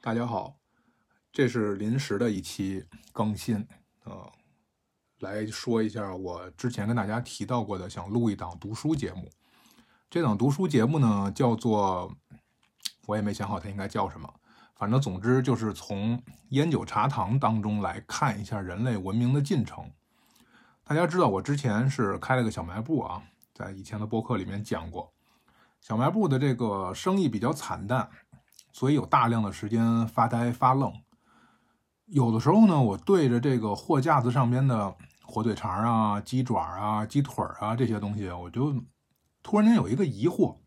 大家好，这是临时的一期更新，呃，来说一下我之前跟大家提到过的，想录一档读书节目。这档读书节目呢，叫做我也没想好它应该叫什么，反正总之就是从烟酒茶糖当中来看一下人类文明的进程。大家知道，我之前是开了个小卖部啊，在以前的播客里面讲过，小卖部的这个生意比较惨淡。所以有大量的时间发呆发愣，有的时候呢，我对着这个货架子上边的火腿肠啊、鸡爪啊、鸡腿啊这些东西，我就突然间有一个疑惑：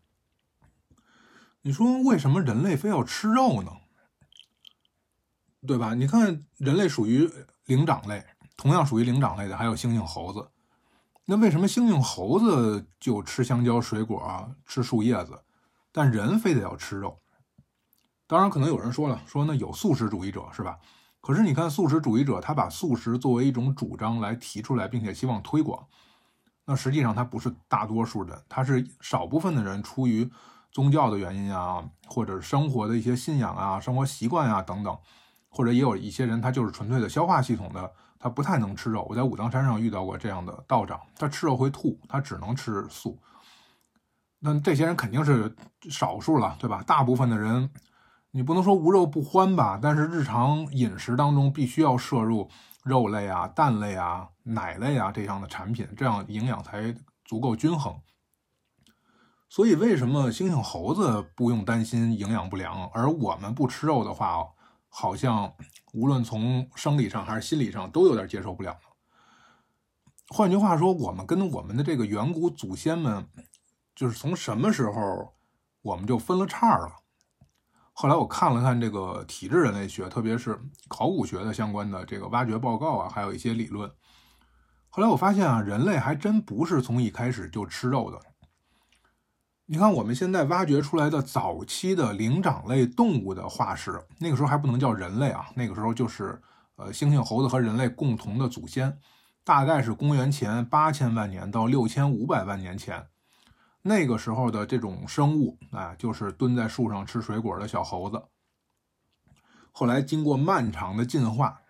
你说为什么人类非要吃肉呢？对吧？你看，人类属于灵长类，同样属于灵长类的还有猩猩、猴子。那为什么猩猩、猴子就吃香蕉、水果、吃树叶子，但人非得要吃肉？当然，可能有人说了，说那有素食主义者是吧？可是你看，素食主义者他把素食作为一种主张来提出来，并且希望推广，那实际上他不是大多数人，他是少部分的人出于宗教的原因啊，或者生活的一些信仰啊、生活习惯啊等等，或者也有一些人他就是纯粹的消化系统的，他不太能吃肉。我在武当山上遇到过这样的道长，他吃肉会吐，他只能吃素。那这些人肯定是少数了，对吧？大部分的人。你不能说无肉不欢吧，但是日常饮食当中必须要摄入肉类啊、蛋类啊、奶类啊这样的产品，这样营养才足够均衡。所以，为什么猩猩、猴子不用担心营养不良，而我们不吃肉的话，好像无论从生理上还是心理上都有点接受不了？换句话说，我们跟我们的这个远古祖先们，就是从什么时候我们就分了叉了？后来我看了看这个体质人类学，特别是考古学的相关的这个挖掘报告啊，还有一些理论。后来我发现啊，人类还真不是从一开始就吃肉的。你看我们现在挖掘出来的早期的灵长类动物的化石，那个时候还不能叫人类啊，那个时候就是呃猩猩、猴子和人类共同的祖先，大概是公元前八千万年到六千五百万年前。那个时候的这种生物，啊，就是蹲在树上吃水果的小猴子。后来经过漫长的进化，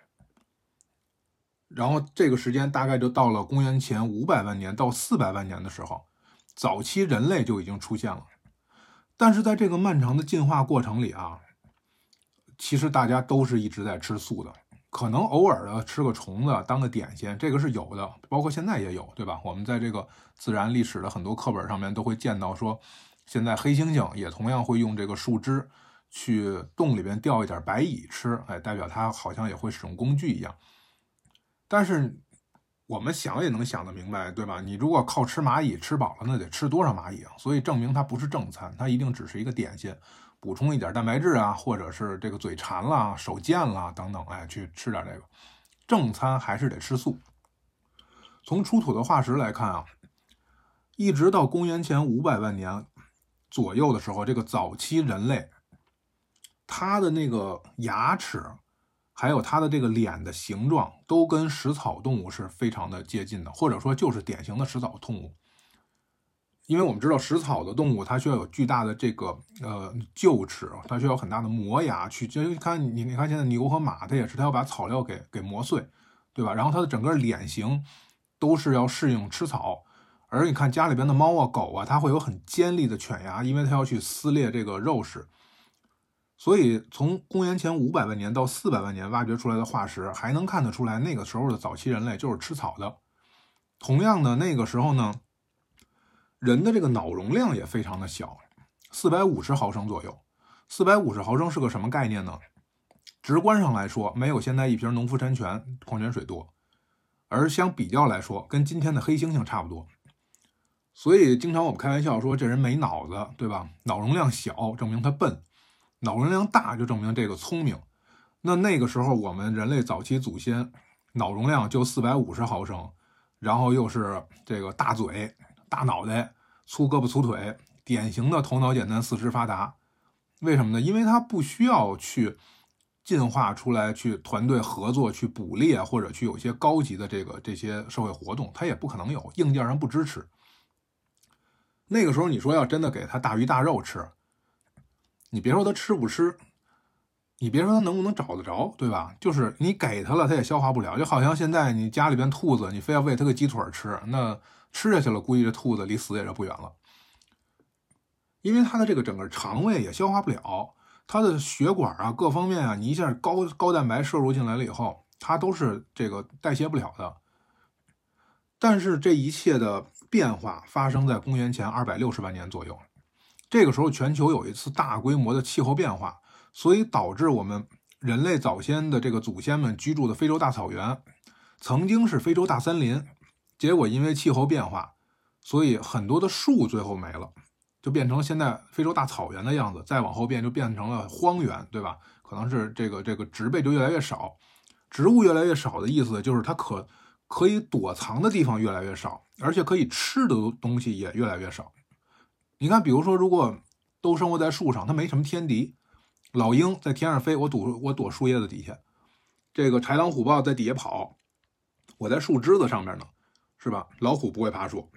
然后这个时间大概就到了公元前五百万年到四百万年的时候，早期人类就已经出现了。但是在这个漫长的进化过程里啊，其实大家都是一直在吃素的。可能偶尔的吃个虫子当个点心，这个是有的，包括现在也有，对吧？我们在这个自然历史的很多课本上面都会见到，说现在黑猩猩也同样会用这个树枝去洞里边钓一点白蚁吃，哎，代表它好像也会使用工具一样。但是我们想也能想得明白，对吧？你如果靠吃蚂蚁吃饱了，那得吃多少蚂蚁啊？所以证明它不是正餐，它一定只是一个点心。补充一点蛋白质啊，或者是这个嘴馋了、手贱了等等，哎，去吃点这个。正餐还是得吃素。从出土的化石来看啊，一直到公元前五百万年左右的时候，这个早期人类，它的那个牙齿，还有它的这个脸的形状，都跟食草动物是非常的接近的，或者说就是典型的食草动物。因为我们知道食草的动物，它需要有巨大的这个呃臼齿，它需要很大的磨牙去。就看你，你看现在牛和马，它也是，它要把草料给给磨碎，对吧？然后它的整个脸型都是要适应吃草。而你看家里边的猫啊、狗啊，它会有很尖利的犬牙，因为它要去撕裂这个肉食。所以从公元前五百万年到四百万年挖掘出来的化石，还能看得出来，那个时候的早期人类就是吃草的。同样的，那个时候呢。人的这个脑容量也非常的小，四百五十毫升左右。四百五十毫升是个什么概念呢？直观上来说，没有现在一瓶农夫山泉矿泉水多，而相比较来说，跟今天的黑猩猩差不多。所以经常我们开玩笑说，这人没脑子，对吧？脑容量小证明他笨，脑容量大就证明这个聪明。那那个时候我们人类早期祖先脑容量就四百五十毫升，然后又是这个大嘴。大脑袋、粗胳膊、粗腿，典型的头脑简单、四肢发达。为什么呢？因为他不需要去进化出来，去团队合作、去捕猎，或者去有些高级的这个这些社会活动，他也不可能有硬件上不支持。那个时候，你说要真的给他大鱼大肉吃，你别说他吃不吃，你别说它能不能找得着，对吧？就是你给它了，它也消化不了。就好像现在你家里边兔子，你非要喂它个鸡腿吃，那吃下去了，估计这兔子离死也就不远了。因为它的这个整个肠胃也消化不了，它的血管啊各方面啊，你一下高高蛋白摄入进来了以后，它都是这个代谢不了的。但是这一切的变化发生在公元前二百六十万年左右，这个时候全球有一次大规模的气候变化，所以导致我们人类早先的这个祖先们居住的非洲大草原，曾经是非洲大森林，结果因为气候变化，所以很多的树最后没了，就变成现在非洲大草原的样子。再往后变就变成了荒原，对吧？可能是这个这个植被就越来越少，植物越来越少的意思就是它可。可以躲藏的地方越来越少，而且可以吃的东西也越来越少。你看，比如说，如果都生活在树上，它没什么天敌。老鹰在天上飞，我躲我躲树叶子底下；这个豺狼虎豹在底下跑，我在树枝子上面呢，是吧？老虎不会爬树，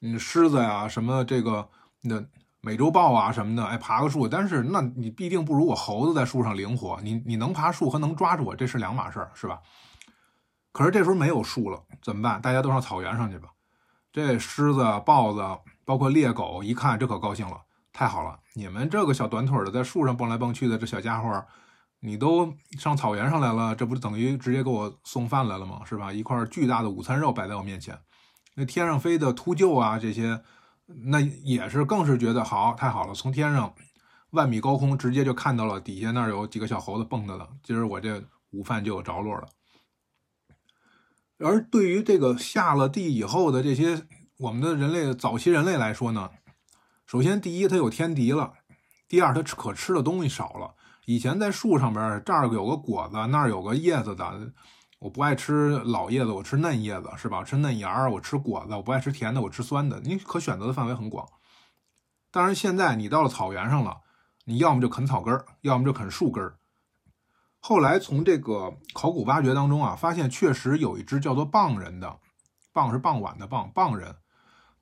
嗯，狮子呀，什么这个那美洲豹啊什么的，哎，爬个树，但是那你必定不如我猴子在树上灵活。你你能爬树和能抓住我，这是两码事儿，是吧？可是这时候没有树了，怎么办？大家都上草原上去吧。这狮子、豹子，包括猎狗，一看这可高兴了，太好了！你们这个小短腿的，在树上蹦来蹦去的这小家伙，你都上草原上来了，这不等于直接给我送饭来了吗？是吧？一块巨大的午餐肉摆在我面前。那天上飞的秃鹫啊，这些，那也是更是觉得好，太好了！从天上万米高空直接就看到了底下那儿有几个小猴子蹦跶了，今儿我这午饭就有着落了。而对于这个下了地以后的这些我们的人类早期人类来说呢，首先第一它有天敌了，第二它吃可吃的东西少了。以前在树上边这儿有个果子，那儿有个叶子的，我不爱吃老叶子，我吃嫩叶子，是吧？吃嫩芽儿，我吃果子，我不爱吃甜的，我吃酸的。你可选择的范围很广。当然现在你到了草原上了，你要么就啃草根儿，要么就啃树根儿。后来从这个考古挖掘当中啊，发现确实有一只叫做蚌人的，蚌是傍晚的蚌，蚌人，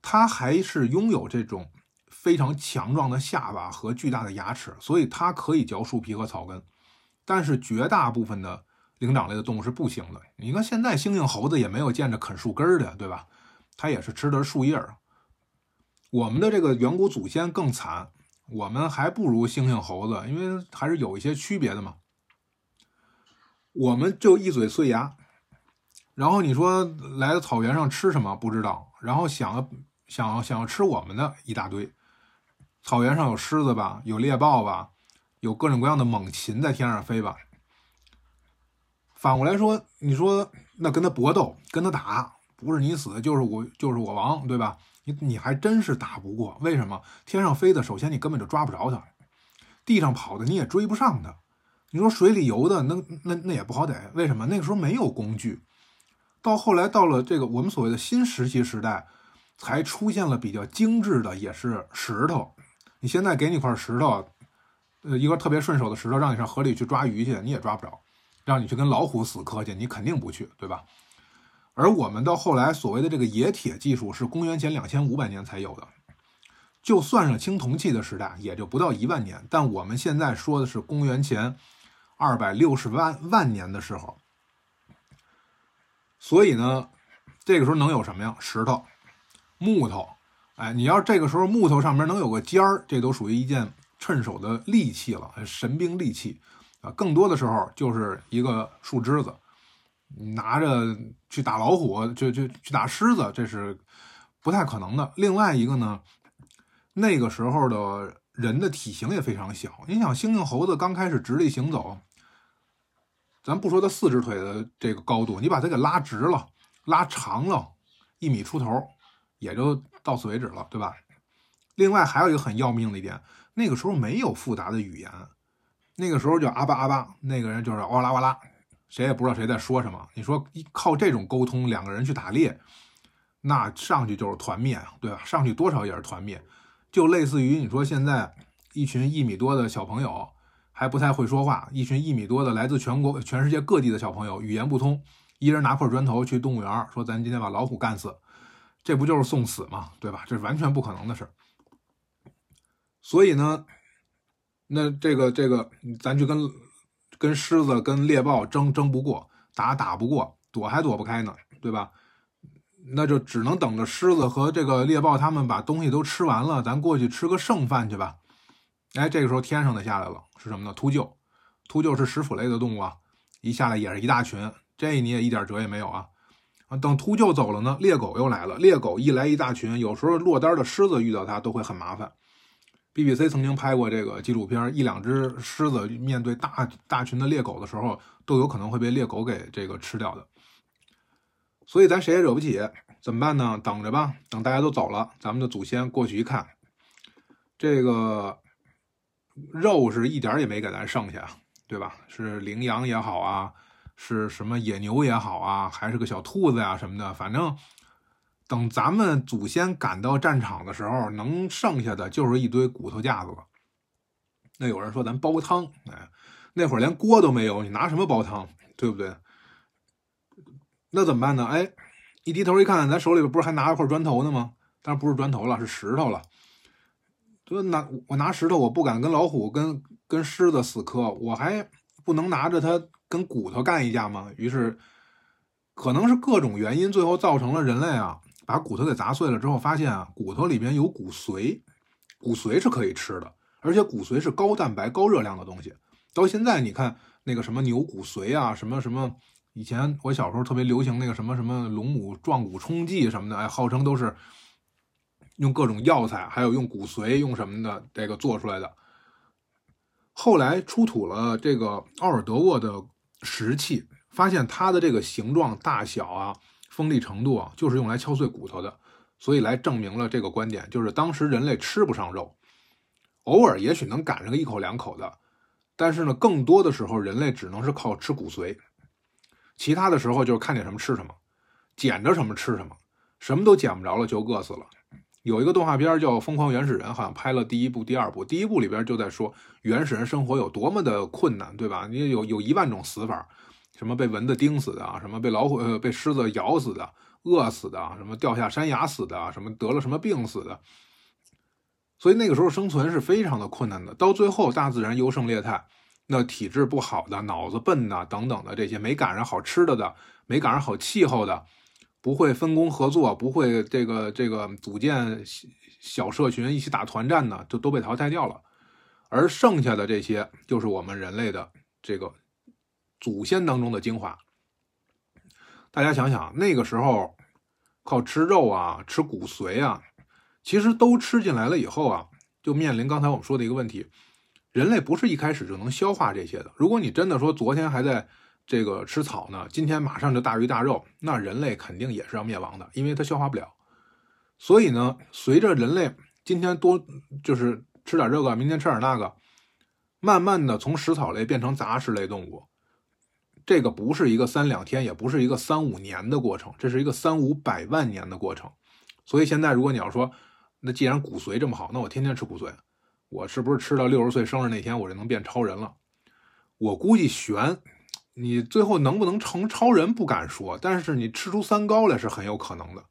它还是拥有这种非常强壮的下巴和巨大的牙齿，所以它可以嚼树皮和草根。但是绝大部分的灵长类的动物是不行的。你看现在猩猩猴子也没有见着啃树根的，对吧？它也是吃的树叶。我们的这个远古祖先更惨，我们还不如猩猩猴子，因为还是有一些区别的嘛。我们就一嘴碎牙，然后你说来到草原上吃什么不知道，然后想想想要吃我们的一大堆。草原上有狮子吧，有猎豹吧，有各种各样的猛禽在天上飞吧。反过来说，你说那跟他搏斗，跟他打，不是你死就是我就是我亡，对吧？你你还真是打不过。为什么？天上飞的，首先你根本就抓不着他；地上跑的，你也追不上他。你说水里游的那那那也不好逮，为什么？那个时候没有工具。到后来到了这个我们所谓的新石器时代，才出现了比较精致的，也是石头。你现在给你块石头，呃，一块特别顺手的石头，让你上河里去抓鱼去，你也抓不着；让你去跟老虎死磕去，你肯定不去，对吧？而我们到后来所谓的这个冶铁技术，是公元前两千五百年才有的，就算上青铜器的时代，也就不到一万年。但我们现在说的是公元前。二百六十万万年的时候，所以呢，这个时候能有什么呀？石头、木头，哎，你要这个时候木头上面能有个尖儿，这都属于一件趁手的利器了，神兵利器啊。更多的时候就是一个树枝子，拿着去打老虎，就就去打狮子，这是不太可能的。另外一个呢，那个时候的人的体型也非常小，你想，猩猩猴子刚开始直立行走。咱不说它四只腿的这个高度，你把它给拉直了、拉长了，一米出头，也就到此为止了，对吧？另外还有一个很要命的一点，那个时候没有复杂的语言，那个时候叫阿巴阿巴，那个人就是哇啦哇啦，谁也不知道谁在说什么。你说靠这种沟通，两个人去打猎，那上去就是团灭，对吧？上去多少也是团灭，就类似于你说现在一群一米多的小朋友。还不太会说话，一群一米多的来自全国、全世界各地的小朋友，语言不通，一人拿块砖头去动物园，说咱今天把老虎干死，这不就是送死吗？对吧？这是完全不可能的事儿。所以呢，那这个这个，咱去跟跟狮子、跟猎豹争争不过，打打不过，躲还躲不开呢，对吧？那就只能等着狮子和这个猎豹他们把东西都吃完了，咱过去吃个剩饭去吧。哎，这个时候天上的下来了，是什么呢？秃鹫，秃鹫是食腐类的动物啊，一下来也是一大群，这你也一点辙也没有啊。啊，等秃鹫走了呢，猎狗又来了，猎狗一来一大群，有时候落单的狮子遇到它都会很麻烦。BBC 曾经拍过这个纪录片，一两只狮子面对大大群的猎狗的时候，都有可能会被猎狗给这个吃掉的。所以咱谁也惹不起，怎么办呢？等着吧，等大家都走了，咱们的祖先过去一看，这个肉是一点也没给咱剩下，对吧？是羚羊也好啊，是什么野牛也好啊，还是个小兔子呀什么的，反正等咱们祖先赶到战场的时候，能剩下的就是一堆骨头架子了。那有人说咱煲汤，哎，那会儿连锅都没有，你拿什么煲汤，对不对？那怎么办呢？哎，一低头一看，咱手里边不是还拿一块砖头呢吗？当然不是砖头了，是石头了。就拿我拿石头，我不敢跟老虎、跟跟狮子死磕，我还不能拿着它跟骨头干一架吗？于是，可能是各种原因，最后造成了人类啊，把骨头给砸碎了之后，发现啊，骨头里边有骨髓，骨髓是可以吃的，而且骨髓是高蛋白、高热量的东西。到现在你看那个什么牛骨髓啊，什么什么。以前我小时候特别流行那个什么什么龙母壮骨冲剂什么的，哎，号称都是用各种药材，还有用骨髓用什么的这个做出来的。后来出土了这个奥尔德沃的石器，发现它的这个形状、大小啊、锋利程度啊，就是用来敲碎骨头的，所以来证明了这个观点，就是当时人类吃不上肉，偶尔也许能赶上个一口两口的，但是呢，更多的时候人类只能是靠吃骨髓。其他的时候就是看见什么吃什么，捡着什么吃什么，什么都捡不着了就饿死了。有一个动画片叫《疯狂原始人》，好像拍了第一部、第二部。第一部里边就在说原始人生活有多么的困难，对吧？你有有一万种死法，什么被蚊子叮死的啊，什么被老虎、呃被狮子咬死的、饿死的，什么掉下山崖死的，什么得了什么病死的。所以那个时候生存是非常的困难的。到最后，大自然优胜劣汰。那体质不好的、脑子笨的等等的这些，没赶上好吃的的，没赶上好气候的，不会分工合作，不会这个这个组建小社群一起打团战的，就都被淘汰掉了。而剩下的这些，就是我们人类的这个祖先当中的精华。大家想想，那个时候靠吃肉啊、吃骨髓啊，其实都吃进来了以后啊，就面临刚才我们说的一个问题。人类不是一开始就能消化这些的。如果你真的说昨天还在这个吃草呢，今天马上就大鱼大肉，那人类肯定也是要灭亡的，因为它消化不了。所以呢，随着人类今天多就是吃点这个，明天吃点那个，慢慢的从食草类变成杂食类动物，这个不是一个三两天，也不是一个三五年的过程，这是一个三五百万年的过程。所以现在如果你要说，那既然骨髓这么好，那我天天吃骨髓。我是不是吃到六十岁生日那天我就能变超人了？我估计悬，你最后能不能成超人不敢说，但是你吃出三高来是很有可能的，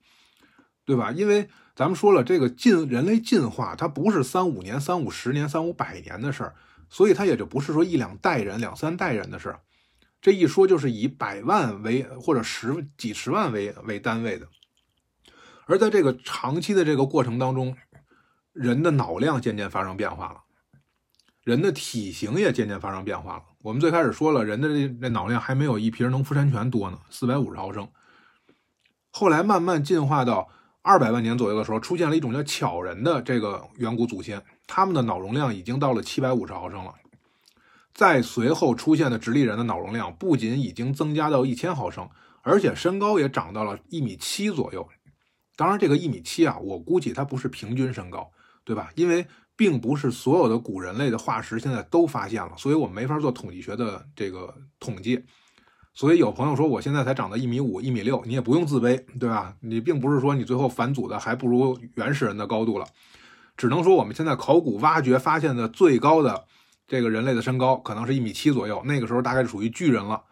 对吧？因为咱们说了，这个进人类进化它不是三五年、三五十年、三五百年的事儿，所以它也就不是说一两代人、两三代人的事儿。这一说就是以百万为或者十几十万为为单位的，而在这个长期的这个过程当中。人的脑量渐渐发生变化了，人的体型也渐渐发生变化了。我们最开始说了，人的这这脑量还没有一瓶农夫山泉多呢，四百五十毫升。后来慢慢进化到二百万年左右的时候，出现了一种叫巧人的这个远古祖先，他们的脑容量已经到了七百五十毫升了。再随后出现的直立人的脑容量不仅已经增加到一千毫升，而且身高也长到了一米七左右。当然，这个一米七啊，我估计它不是平均身高。对吧？因为并不是所有的古人类的化石现在都发现了，所以我们没法做统计学的这个统计。所以有朋友说我现在才长到一米五、一米六，你也不用自卑，对吧？你并不是说你最后返祖的还不如原始人的高度了，只能说我们现在考古挖掘发现的最高的这个人类的身高可能是一米七左右，那个时候大概是属于巨人了。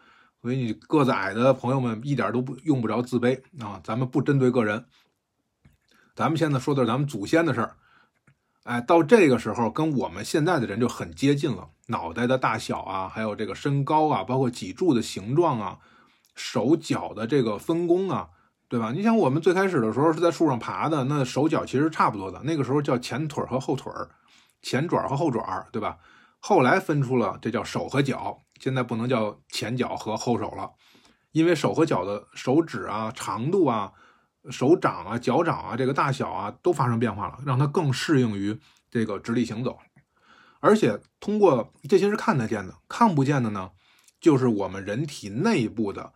所以你个子矮的朋友们一点都不用不着自卑啊，咱们不针对个人，咱们现在说的是咱们祖先的事儿。哎，到这个时候跟我们现在的人就很接近了，脑袋的大小啊，还有这个身高啊，包括脊柱的形状啊，手脚的这个分工啊，对吧？你想我们最开始的时候是在树上爬的，那手脚其实差不多的，那个时候叫前腿和后腿儿，前爪和后爪儿，对吧？后来分出了这叫手和脚，现在不能叫前脚和后手了，因为手和脚的手指啊、长度啊。手掌啊、脚掌啊，这个大小啊都发生变化了，让它更适应于这个直立行走。而且通过这些是看得见的，看不见的呢，就是我们人体内部的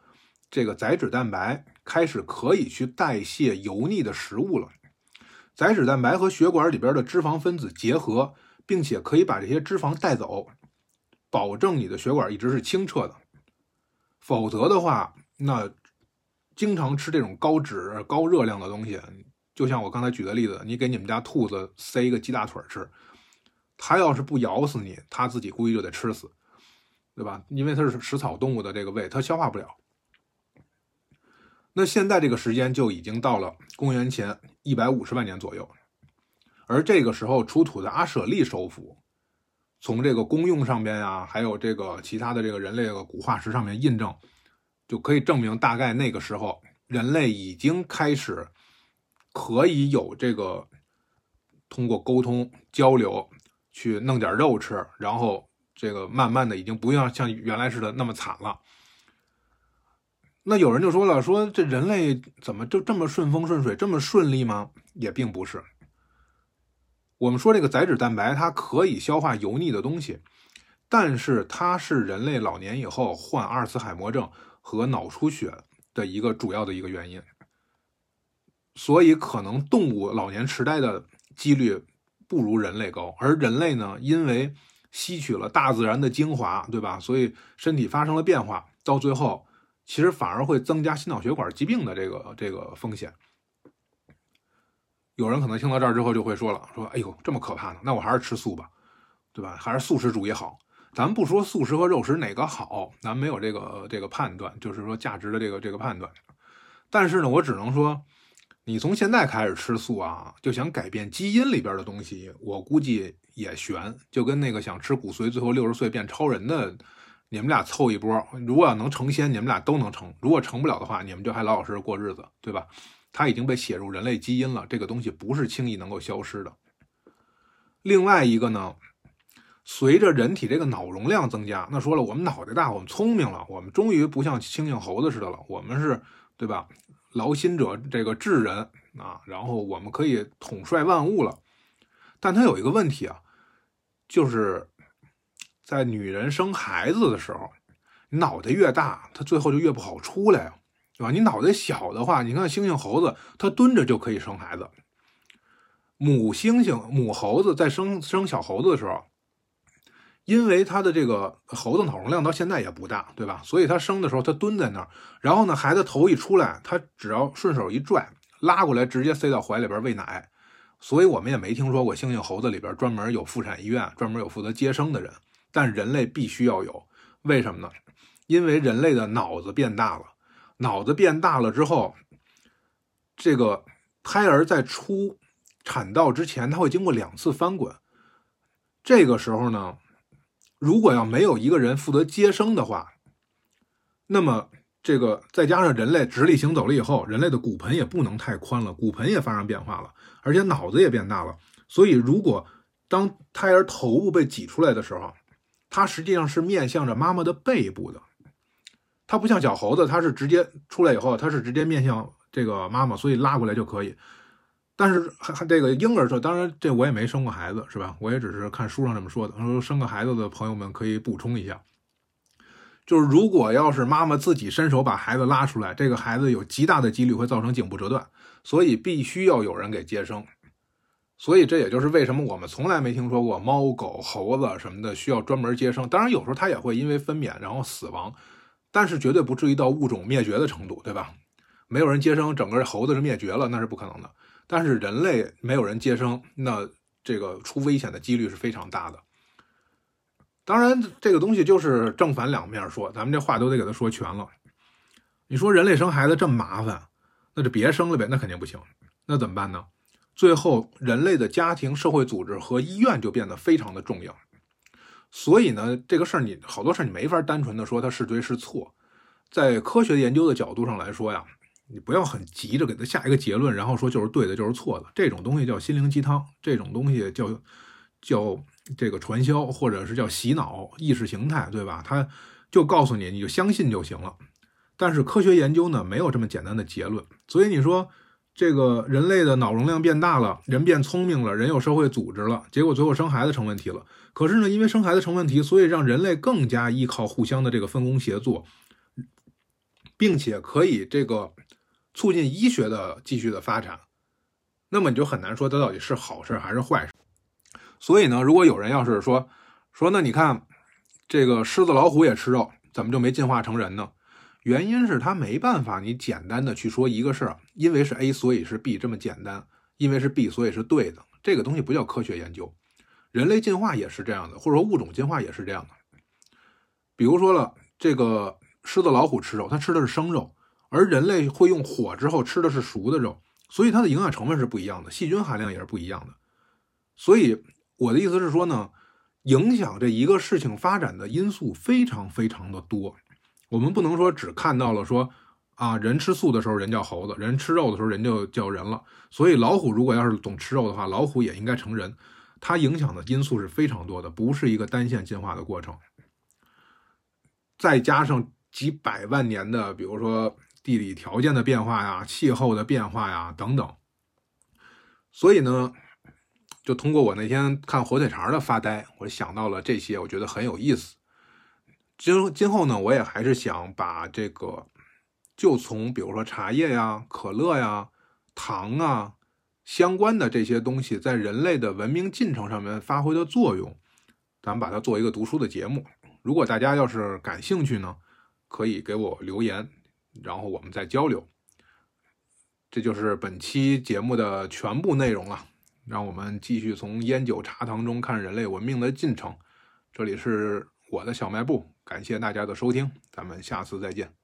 这个载脂蛋白开始可以去代谢油腻的食物了。载脂蛋白和血管里边的脂肪分子结合，并且可以把这些脂肪带走，保证你的血管一直是清澈的。否则的话，那。经常吃这种高脂、高热量的东西，就像我刚才举的例子，你给你们家兔子塞一个鸡大腿吃，它要是不咬死你，它自己估计就得吃死，对吧？因为它是食草动物的这个胃，它消化不了。那现在这个时间就已经到了公元前一百五十万年左右，而这个时候出土的阿舍利首府，从这个公用上边啊，还有这个其他的这个人类的古化石上面印证。就可以证明，大概那个时候，人类已经开始可以有这个通过沟通交流去弄点肉吃，然后这个慢慢的已经不像像原来似的那么惨了。那有人就说了，说这人类怎么就这么顺风顺水，这么顺利吗？也并不是。我们说这个载脂蛋白它可以消化油腻的东西，但是它是人类老年以后患阿尔茨海默症。和脑出血的一个主要的一个原因，所以可能动物老年痴呆的几率不如人类高，而人类呢，因为吸取了大自然的精华，对吧？所以身体发生了变化，到最后其实反而会增加心脑血管疾病的这个这个风险。有人可能听到这儿之后就会说了，说哎呦这么可怕呢？那我还是吃素吧，对吧？还是素食主义好。咱不说素食和肉食哪个好，咱没有这个这个判断，就是说价值的这个这个判断。但是呢，我只能说，你从现在开始吃素啊，就想改变基因里边的东西，我估计也悬。就跟那个想吃骨髓，最后六十岁变超人的，你们俩凑一波，如果要能成仙，你们俩都能成；如果成不了的话，你们就还老老实实过日子，对吧？它已经被写入人类基因了，这个东西不是轻易能够消失的。另外一个呢？随着人体这个脑容量增加，那说了，我们脑袋大，我们聪明了，我们终于不像猩猩猴子似的了，我们是对吧？劳心者这个智人啊，然后我们可以统帅万物了。但它有一个问题啊，就是在女人生孩子的时候，脑袋越大，它最后就越不好出来，对吧？你脑袋小的话，你看猩猩猴子，它蹲着就可以生孩子。母猩猩、母猴子在生生小猴子的时候。因为它的这个猴子脑容量到现在也不大，对吧？所以它生的时候它蹲在那儿，然后呢，孩子头一出来，它只要顺手一拽，拉过来直接塞到怀里边喂奶。所以我们也没听说过猩猩猴子里边专门有妇产医院，专门有负责接生的人。但人类必须要有，为什么呢？因为人类的脑子变大了，脑子变大了之后，这个胎儿在出产道之前，它会经过两次翻滚，这个时候呢。如果要没有一个人负责接生的话，那么这个再加上人类直立行走了以后，人类的骨盆也不能太宽了，骨盆也发生变化了，而且脑子也变大了。所以，如果当胎儿头部被挤出来的时候，它实际上是面向着妈妈的背部的，它不像小猴子，它是直接出来以后，它是直接面向这个妈妈，所以拉过来就可以。但是还还这个婴儿说，当然这我也没生过孩子，是吧？我也只是看书上这么说的。说生个孩子的朋友们可以补充一下，就是如果要是妈妈自己伸手把孩子拉出来，这个孩子有极大的几率会造成颈部折断，所以必须要有人给接生。所以这也就是为什么我们从来没听说过猫狗猴子什么的需要专门接生。当然有时候它也会因为分娩然后死亡，但是绝对不至于到物种灭绝的程度，对吧？没有人接生，整个猴子是灭绝了，那是不可能的。但是人类没有人接生，那这个出危险的几率是非常大的。当然，这个东西就是正反两面说，咱们这话都得给他说全了。你说人类生孩子这么麻烦，那就别生了呗，那肯定不行。那怎么办呢？最后人类的家庭、社会组织和医院就变得非常的重要。所以呢，这个事儿你好多事儿你没法单纯的说它是对是错。在科学研究的角度上来说呀，你不要很急着给它下一个结论，然后说就是对的，就是错的。这种东西叫心灵鸡汤，这种东西叫叫这个传销，或者是叫洗脑、意识形态，对吧？他就告诉你，你就相信就行了。但是科学研究呢，没有这么简单的结论。所以你说这个人类的脑容量变大了，人变聪明了，人有社会组织了，结果最后生孩子成问题了。可是呢，因为生孩子成问题，所以让人类更加依靠互相的这个分工协作。并且可以这个促进医学的继续的发展，那么你就很难说它到底是好事还是坏事。所以呢，如果有人要是说说那你看这个狮子老虎也吃肉，怎么就没进化成人呢？原因是它没办法，你简单的去说一个事儿，因为是 A 所以是 B 这么简单，因为是 B 所以是对的，这个东西不叫科学研究。人类进化也是这样的，或者说物种进化也是这样的。比如说了这个。狮子、老虎吃肉，它吃的是生肉，而人类会用火之后吃的是熟的肉，所以它的营养成分是不一样的，细菌含量也是不一样的。所以我的意思是说呢，影响这一个事情发展的因素非常非常的多，我们不能说只看到了说啊，人吃素的时候人叫猴子，人吃肉的时候人就叫人了。所以老虎如果要是总吃肉的话，老虎也应该成人。它影响的因素是非常多的，不是一个单线进化的过程。再加上。几百万年的，比如说地理条件的变化呀、气候的变化呀等等，所以呢，就通过我那天看火腿肠的发呆，我想到了这些，我觉得很有意思。今今后呢，我也还是想把这个，就从比如说茶叶呀、可乐呀、糖啊相关的这些东西，在人类的文明进程上面发挥的作用，咱们把它做一个读书的节目。如果大家要是感兴趣呢？可以给我留言，然后我们再交流。这就是本期节目的全部内容了。让我们继续从烟酒茶糖中看人类文明的进程。这里是我的小卖部，感谢大家的收听，咱们下次再见。